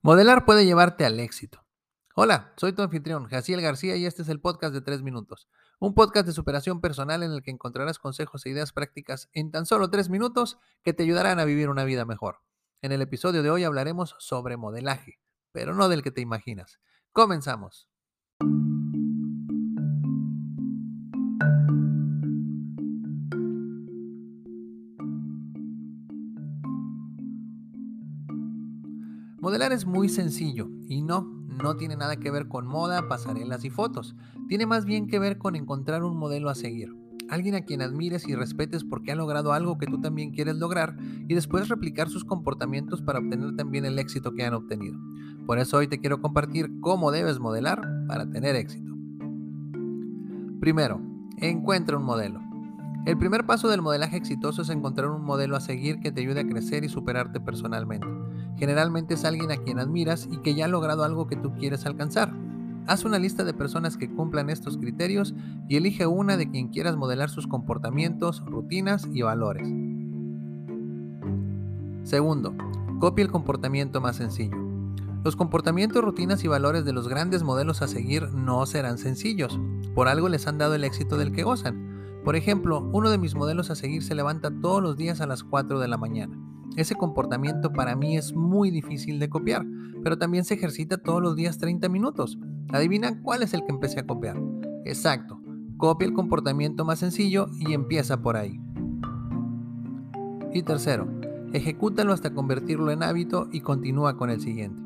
Modelar puede llevarte al éxito. Hola, soy tu anfitrión, Jaciel García, y este es el podcast de 3 minutos. Un podcast de superación personal en el que encontrarás consejos e ideas prácticas en tan solo 3 minutos que te ayudarán a vivir una vida mejor. En el episodio de hoy hablaremos sobre modelaje, pero no del que te imaginas. Comenzamos. Modelar es muy sencillo y no, no tiene nada que ver con moda, pasarelas y fotos. Tiene más bien que ver con encontrar un modelo a seguir. Alguien a quien admires y respetes porque ha logrado algo que tú también quieres lograr y después replicar sus comportamientos para obtener también el éxito que han obtenido. Por eso hoy te quiero compartir cómo debes modelar para tener éxito. Primero, encuentra un modelo. El primer paso del modelaje exitoso es encontrar un modelo a seguir que te ayude a crecer y superarte personalmente. Generalmente es alguien a quien admiras y que ya ha logrado algo que tú quieres alcanzar. Haz una lista de personas que cumplan estos criterios y elige una de quien quieras modelar sus comportamientos, rutinas y valores. Segundo, copia el comportamiento más sencillo. Los comportamientos, rutinas y valores de los grandes modelos a seguir no serán sencillos. Por algo les han dado el éxito del que gozan. Por ejemplo, uno de mis modelos a seguir se levanta todos los días a las 4 de la mañana. Ese comportamiento para mí es muy difícil de copiar, pero también se ejercita todos los días 30 minutos. Adivina cuál es el que empecé a copiar. Exacto, copia el comportamiento más sencillo y empieza por ahí. Y tercero, ejecútalo hasta convertirlo en hábito y continúa con el siguiente.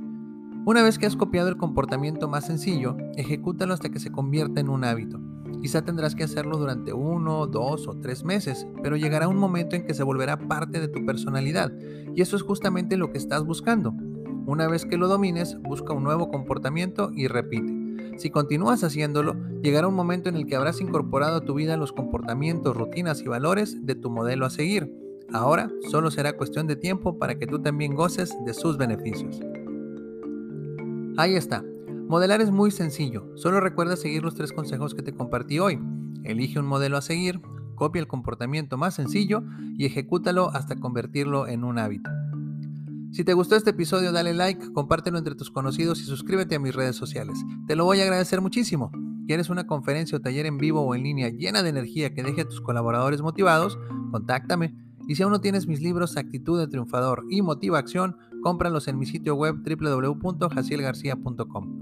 Una vez que has copiado el comportamiento más sencillo, ejecútalo hasta que se convierta en un hábito. Quizá tendrás que hacerlo durante uno, dos o tres meses, pero llegará un momento en que se volverá parte de tu personalidad, y eso es justamente lo que estás buscando. Una vez que lo domines, busca un nuevo comportamiento y repite. Si continúas haciéndolo, llegará un momento en el que habrás incorporado a tu vida los comportamientos, rutinas y valores de tu modelo a seguir. Ahora solo será cuestión de tiempo para que tú también goces de sus beneficios. Ahí está, Modelar es muy sencillo, solo recuerda seguir los tres consejos que te compartí hoy. Elige un modelo a seguir, copia el comportamiento más sencillo y ejecútalo hasta convertirlo en un hábito. Si te gustó este episodio, dale like, compártelo entre tus conocidos y suscríbete a mis redes sociales. Te lo voy a agradecer muchísimo. ¿Quieres una conferencia o taller en vivo o en línea llena de energía que deje a tus colaboradores motivados? Contáctame. Y si aún no tienes mis libros Actitud de Triunfador y Motiva Acción, cómpralos en mi sitio web www.jacielgarcia.com.